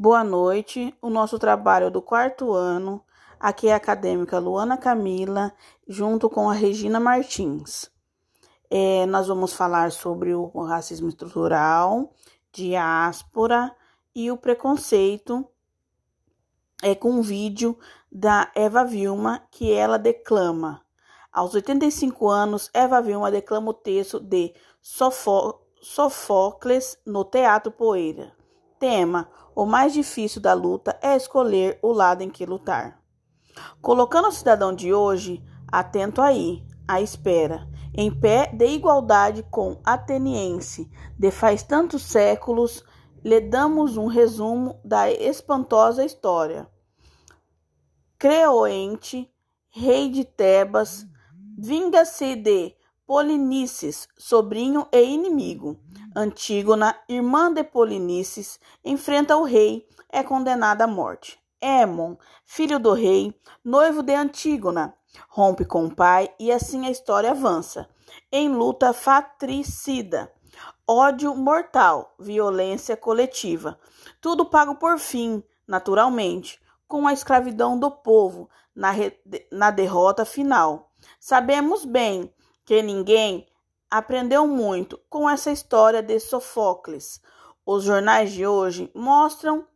Boa noite. O nosso trabalho é do quarto ano. Aqui é a acadêmica Luana Camila, junto com a Regina Martins. É, nós vamos falar sobre o racismo estrutural, diáspora e o preconceito é, com um vídeo da Eva Vilma que ela declama. Aos 85 anos, Eva Vilma declama o texto de Sofó Sofócles no Teatro Poeira. Tema: O mais difícil da luta é escolher o lado em que lutar. Colocando o cidadão de hoje, atento aí, à espera, em pé de igualdade com ateniense, de faz tantos séculos, lhe damos um resumo da espantosa história. Creoente, rei de Tebas, vinga-se de Polinices, sobrinho e inimigo. Antígona, irmã de Polinices, enfrenta o rei, é condenada à morte. Émon, filho do rei, noivo de Antígona, rompe com o pai e assim a história avança. Em luta fratricida, ódio mortal, violência coletiva. Tudo pago por fim, naturalmente, com a escravidão do povo na, na derrota final. Sabemos bem que ninguém aprendeu muito com essa história de Sofocles. Os jornais de hoje mostram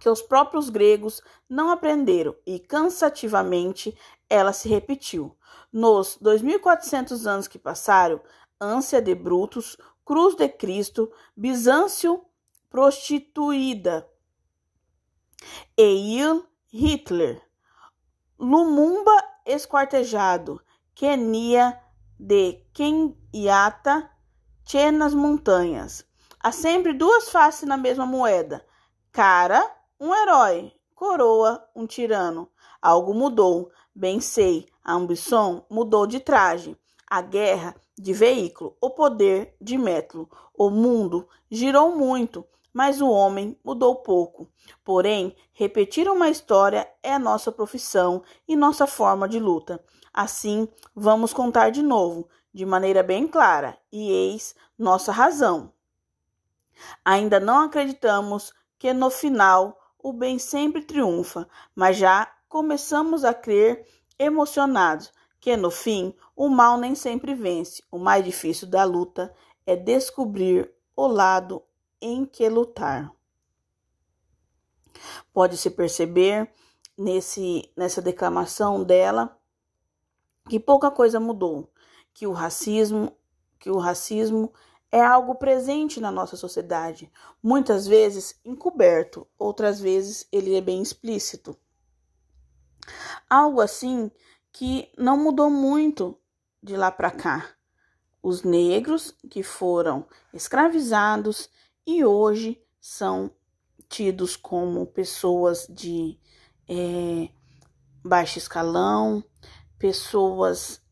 que os próprios gregos não aprenderam e cansativamente ela se repetiu. Nos 2400 anos que passaram, ânsia de Brutus, cruz de Cristo, Bizâncio prostituída, Eil Hitler, Lumumba esquartejado, Quenia de Kenyatta, Che nas montanhas. Há sempre duas faces na mesma moeda. Cara, um herói. Coroa, um tirano. Algo mudou. Bem sei, a ambição mudou de traje. A guerra de veículo, o poder de método. O mundo girou muito, mas o homem mudou pouco. Porém, repetir uma história é nossa profissão e nossa forma de luta. Assim, vamos contar de novo, de maneira bem clara, e eis nossa razão. Ainda não acreditamos que no final o bem sempre triunfa, mas já começamos a crer emocionados que no fim o mal nem sempre vence. O mais difícil da luta é descobrir o lado em que lutar. Pode-se perceber nesse, nessa declamação dela que pouca coisa mudou, que o racismo, que o racismo é algo presente na nossa sociedade, muitas vezes encoberto, outras vezes ele é bem explícito. Algo assim que não mudou muito de lá para cá. Os negros que foram escravizados e hoje são tidos como pessoas de é, baixo escalão, pessoas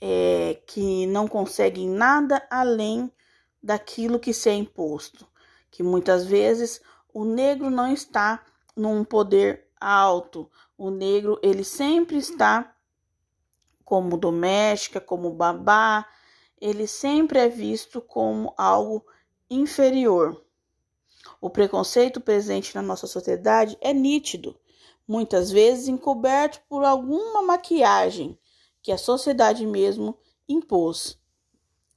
é, que não conseguem nada além daquilo que se é imposto, que muitas vezes o negro não está num poder alto, o negro ele sempre está como doméstica, como babá, ele sempre é visto como algo inferior. O preconceito presente na nossa sociedade é nítido, muitas vezes encoberto por alguma maquiagem que a sociedade mesmo impôs.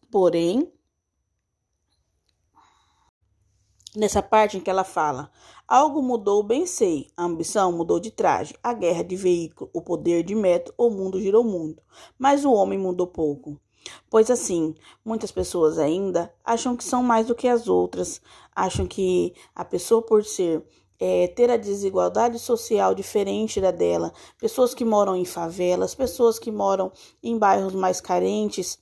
Porém, nessa parte em que ela fala, algo mudou, bem sei, a ambição mudou de traje, a guerra de veículo, o poder de método, o mundo girou muito, mas o homem mudou pouco. Pois assim, muitas pessoas ainda acham que são mais do que as outras, acham que a pessoa por ser é, ter a desigualdade social diferente da dela, pessoas que moram em favelas, pessoas que moram em bairros mais carentes,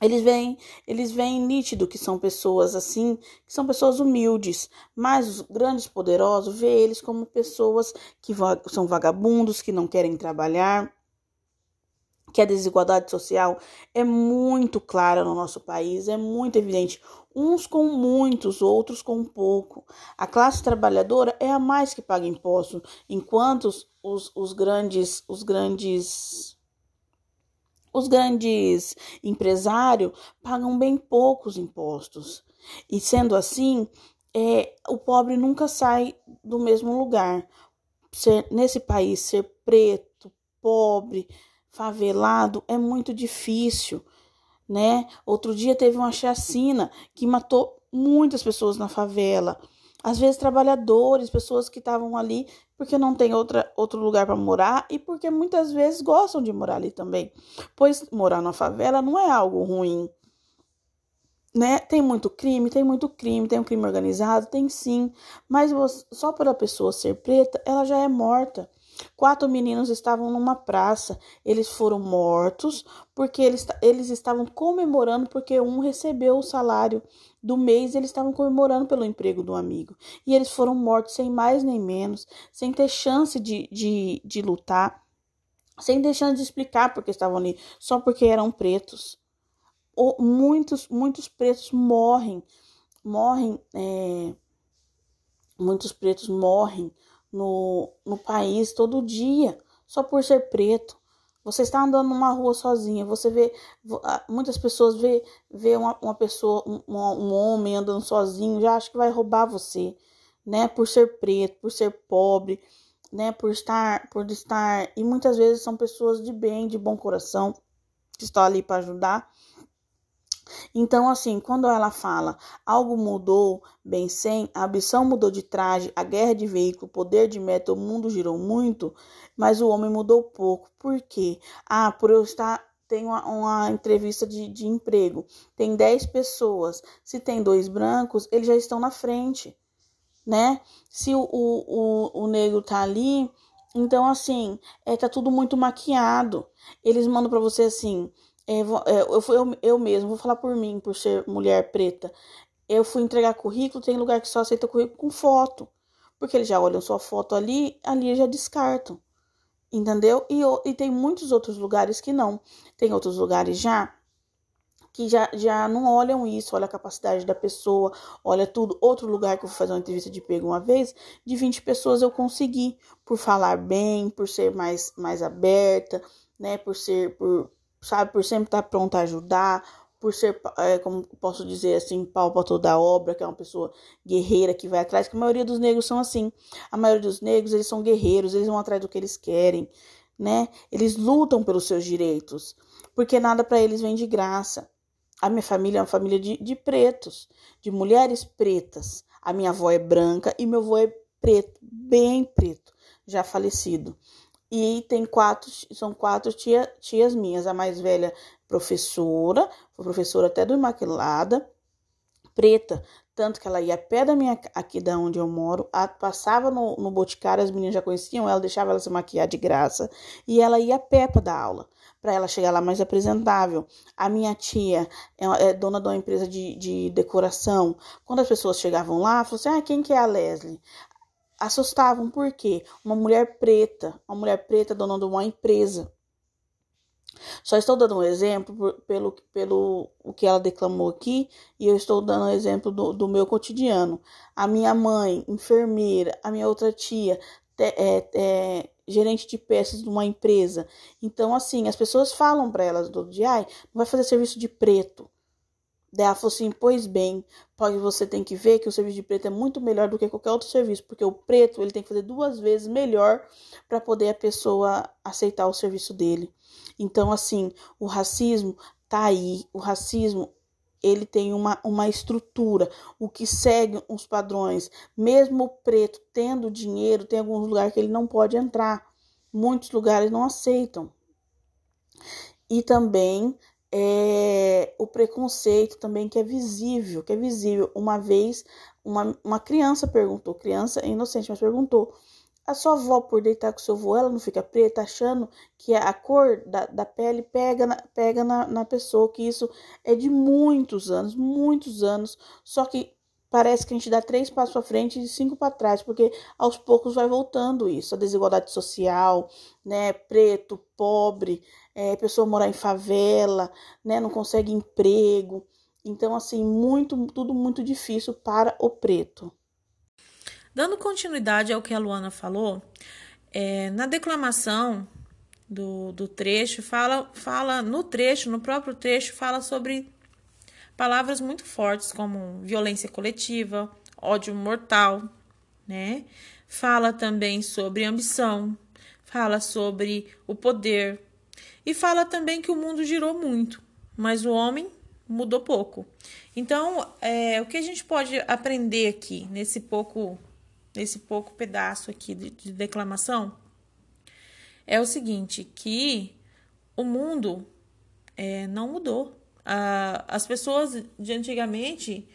eles veem, eles veem nítido que são pessoas assim, que são pessoas humildes, mas os grandes poderosos vê eles como pessoas que são vagabundos, que não querem trabalhar, que a desigualdade social é muito clara no nosso país, é muito evidente. Uns com muitos, outros com pouco. A classe trabalhadora é a mais que paga imposto, enquanto os, os grandes, os grandes, os grandes empresários pagam bem poucos impostos. E sendo assim, é, o pobre nunca sai do mesmo lugar. Ser, nesse país, ser preto, pobre, favelado é muito difícil, né? Outro dia teve uma chacina que matou muitas pessoas na favela. Às vezes trabalhadores, pessoas que estavam ali porque não tem outra, outro lugar para morar e porque muitas vezes gostam de morar ali também. Pois morar na favela não é algo ruim né? Tem muito crime, tem muito crime, tem um crime organizado, tem sim, mas só por a pessoa ser preta, ela já é morta. Quatro meninos estavam numa praça, eles foram mortos porque eles, eles estavam comemorando porque um recebeu o salário do mês, eles estavam comemorando pelo emprego do amigo. E eles foram mortos sem mais nem menos, sem ter chance de, de, de lutar, sem ter chance de explicar porque estavam ali, só porque eram pretos muitos, muitos pretos morrem, morrem, é, muitos pretos morrem no, no país todo dia, só por ser preto. Você está andando numa rua sozinha, você vê, muitas pessoas vê, vê uma, uma pessoa, um, um homem andando sozinho, já acha que vai roubar você, né? Por ser preto, por ser pobre, né? Por estar, por estar, e muitas vezes são pessoas de bem, de bom coração, que estão ali para ajudar, então, assim, quando ela fala algo mudou, bem sem, a ambição mudou de traje, a guerra de veículo, o poder de meta, o mundo girou muito, mas o homem mudou pouco. Por quê? Ah, por eu estar tem uma, uma, entrevista de, de emprego, tem 10 pessoas, se tem dois brancos, eles já estão na frente, né? Se o, o, o, o negro tá ali, então assim, é, tá tudo muito maquiado. Eles mandam para você assim, é, é, eu, eu, eu mesmo, vou falar por mim, por ser mulher preta. Eu fui entregar currículo, tem lugar que só aceita currículo com foto. Porque eles já olham sua foto ali, ali já descartam. Entendeu? E, e tem muitos outros lugares que não. Tem outros lugares já que já, já não olham isso, olha a capacidade da pessoa, olha tudo. Outro lugar que eu fui fazer uma entrevista de pego uma vez, de 20 pessoas eu consegui, por falar bem, por ser mais, mais aberta, né, por ser, por, sabe? Por sempre estar pronta a ajudar, por ser, é, como posso dizer assim, pau para toda obra, que é uma pessoa guerreira que vai atrás, que a maioria dos negros são assim. A maioria dos negros, eles são guerreiros, eles vão atrás do que eles querem, né? Eles lutam pelos seus direitos, porque nada para eles vem de graça. A minha família é uma família de, de pretos, de mulheres pretas. A minha avó é branca e meu avô é preto, bem preto, já falecido. E tem quatro, são quatro tia, tias minhas. A mais velha, professora, foi professora até do Imaculada, preta, tanto que ela ia a pé da minha, aqui da onde eu moro, a, passava no, no Boticário, as meninas já conheciam ela, deixava ela se maquiar de graça, e ela ia a pé para dar aula, para ela chegar lá mais apresentável. A minha tia é, é dona de uma empresa de, de decoração. Quando as pessoas chegavam lá, falou assim: ah, quem que é a Leslie? Assustavam porque uma mulher preta, uma mulher preta dona de uma empresa. Só estou dando um exemplo pelo, pelo o que ela declamou aqui e eu estou dando um exemplo do, do meu cotidiano. A minha mãe, enfermeira, a minha outra tia, te, é, é, gerente de peças de uma empresa. Então, assim, as pessoas falam para elas do dia, não vai fazer serviço de preto. Ela falou assim: Pois bem, pode você tem que ver que o serviço de preto é muito melhor do que qualquer outro serviço, porque o preto ele tem que fazer duas vezes melhor para poder a pessoa aceitar o serviço dele. Então, assim, o racismo tá aí. O racismo ele tem uma, uma estrutura, o que segue os padrões. Mesmo o preto tendo dinheiro, tem alguns lugares que ele não pode entrar. Muitos lugares não aceitam. E também é, o preconceito também que é visível, que é visível. Uma vez, uma, uma criança perguntou, criança inocente, mas perguntou, a sua avó, por deitar com seu avô, ela não fica preta, achando que a cor da, da pele pega, na, pega na, na pessoa, que isso é de muitos anos, muitos anos, só que parece que a gente dá três passos para frente e cinco para trás, porque aos poucos vai voltando isso, a desigualdade social, né, preto, pobre, é, pessoa morar em favela, né, não consegue emprego, então assim muito, tudo muito difícil para o preto. Dando continuidade ao que a Luana falou, é, na declamação do, do trecho fala, fala no trecho, no próprio trecho fala sobre Palavras muito fortes como violência coletiva, ódio mortal, né? Fala também sobre ambição, fala sobre o poder e fala também que o mundo girou muito, mas o homem mudou pouco. Então, é, o que a gente pode aprender aqui nesse pouco, nesse pouco pedaço aqui de, de declamação é o seguinte, que o mundo é, não mudou. Ah, as pessoas de antigamente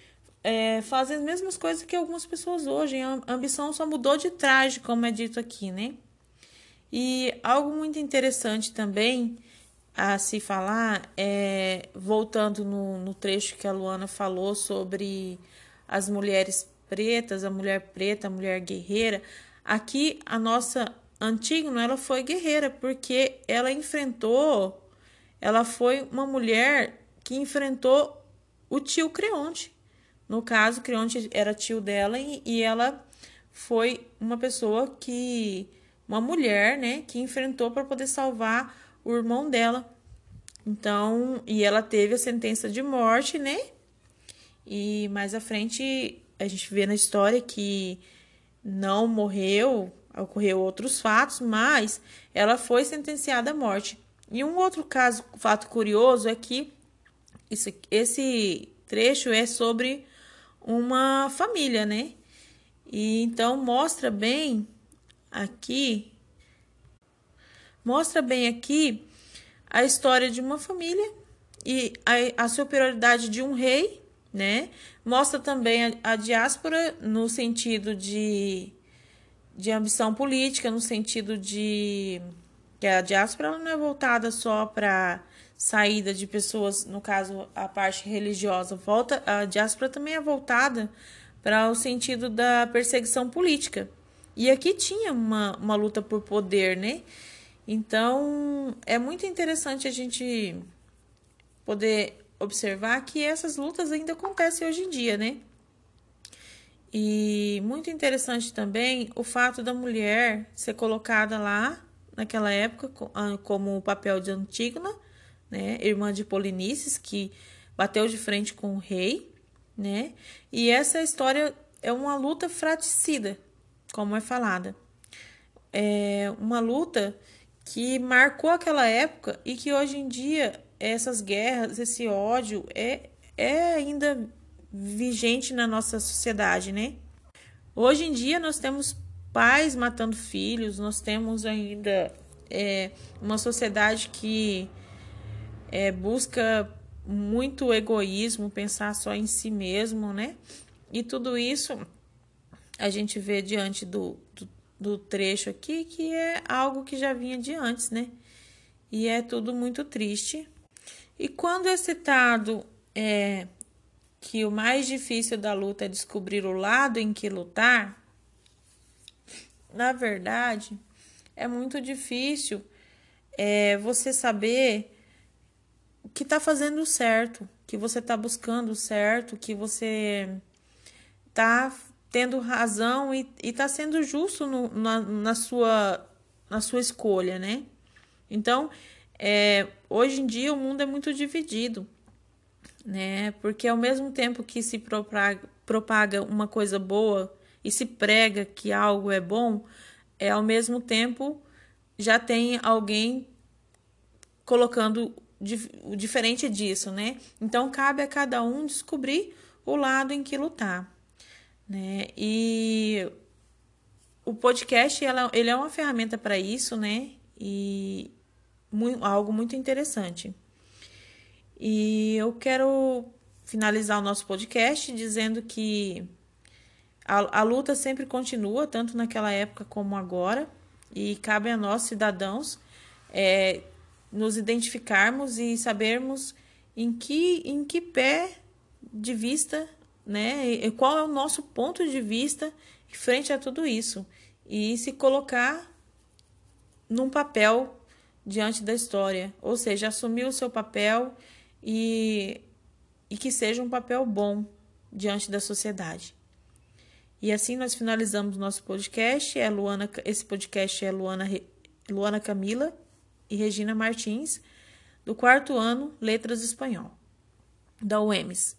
é, fazem as mesmas coisas que algumas pessoas hoje. A ambição só mudou de traje, como é dito aqui, né? E algo muito interessante também a se falar é, voltando no, no trecho que a Luana falou sobre as mulheres pretas, a mulher preta, a mulher guerreira. Aqui a nossa Antígona ela foi guerreira porque ela enfrentou, ela foi uma mulher que enfrentou o tio Creonte. No caso, Creonte era tio dela e, e ela foi uma pessoa que uma mulher, né, que enfrentou para poder salvar o irmão dela. Então, e ela teve a sentença de morte, né? E mais à frente a gente vê na história que não morreu, ocorreu outros fatos, mas ela foi sentenciada à morte. E um outro caso, fato curioso é que isso, esse trecho é sobre uma família, né? E então mostra bem aqui mostra bem aqui a história de uma família e a, a superioridade de um rei, né? Mostra também a, a diáspora no sentido de, de ambição política, no sentido de que a diáspora não é voltada só para saída de pessoas, no caso a parte religiosa, volta a diáspora também é voltada para o sentido da perseguição política. E aqui tinha uma, uma luta por poder, né? Então, é muito interessante a gente poder observar que essas lutas ainda acontecem hoje em dia, né? E muito interessante também o fato da mulher ser colocada lá naquela época ah, como o papel de Antígona, né, irmã de Polinices, que bateu de frente com o rei, né? E essa história é uma luta fratricida, como é falada. É uma luta que marcou aquela época e que hoje em dia essas guerras, esse ódio é, é ainda vigente na nossa sociedade, né? Hoje em dia nós temos pais matando filhos, nós temos ainda é, uma sociedade que é, busca muito egoísmo, pensar só em si mesmo, né? E tudo isso a gente vê diante do, do do trecho aqui, que é algo que já vinha de antes, né? E é tudo muito triste. E quando é citado é, que o mais difícil da luta é descobrir o lado em que lutar, na verdade, é muito difícil é, você saber que está fazendo certo, que você está buscando certo, que você está tendo razão e está sendo justo no, na, na, sua, na sua escolha, né? Então, é, hoje em dia o mundo é muito dividido, né? Porque ao mesmo tempo que se propaga, propaga uma coisa boa e se prega que algo é bom, é ao mesmo tempo já tem alguém colocando o diferente disso, né? Então cabe a cada um descobrir o lado em que lutar né? E o podcast ela, ele é uma ferramenta para isso, né? E muito, algo muito interessante. E eu quero finalizar o nosso podcast dizendo que a, a luta sempre continua, tanto naquela época como agora, e cabe a nós, cidadãos, é, nos identificarmos e sabermos em que, em que pé de vista né? E qual é o nosso ponto de vista frente a tudo isso e se colocar num papel diante da história, ou seja, assumir o seu papel e, e que seja um papel bom diante da sociedade. E assim nós finalizamos nosso podcast. É Luana, esse podcast é Luana, Luana Camila e Regina Martins, do quarto ano Letras Espanhol, da UEMS.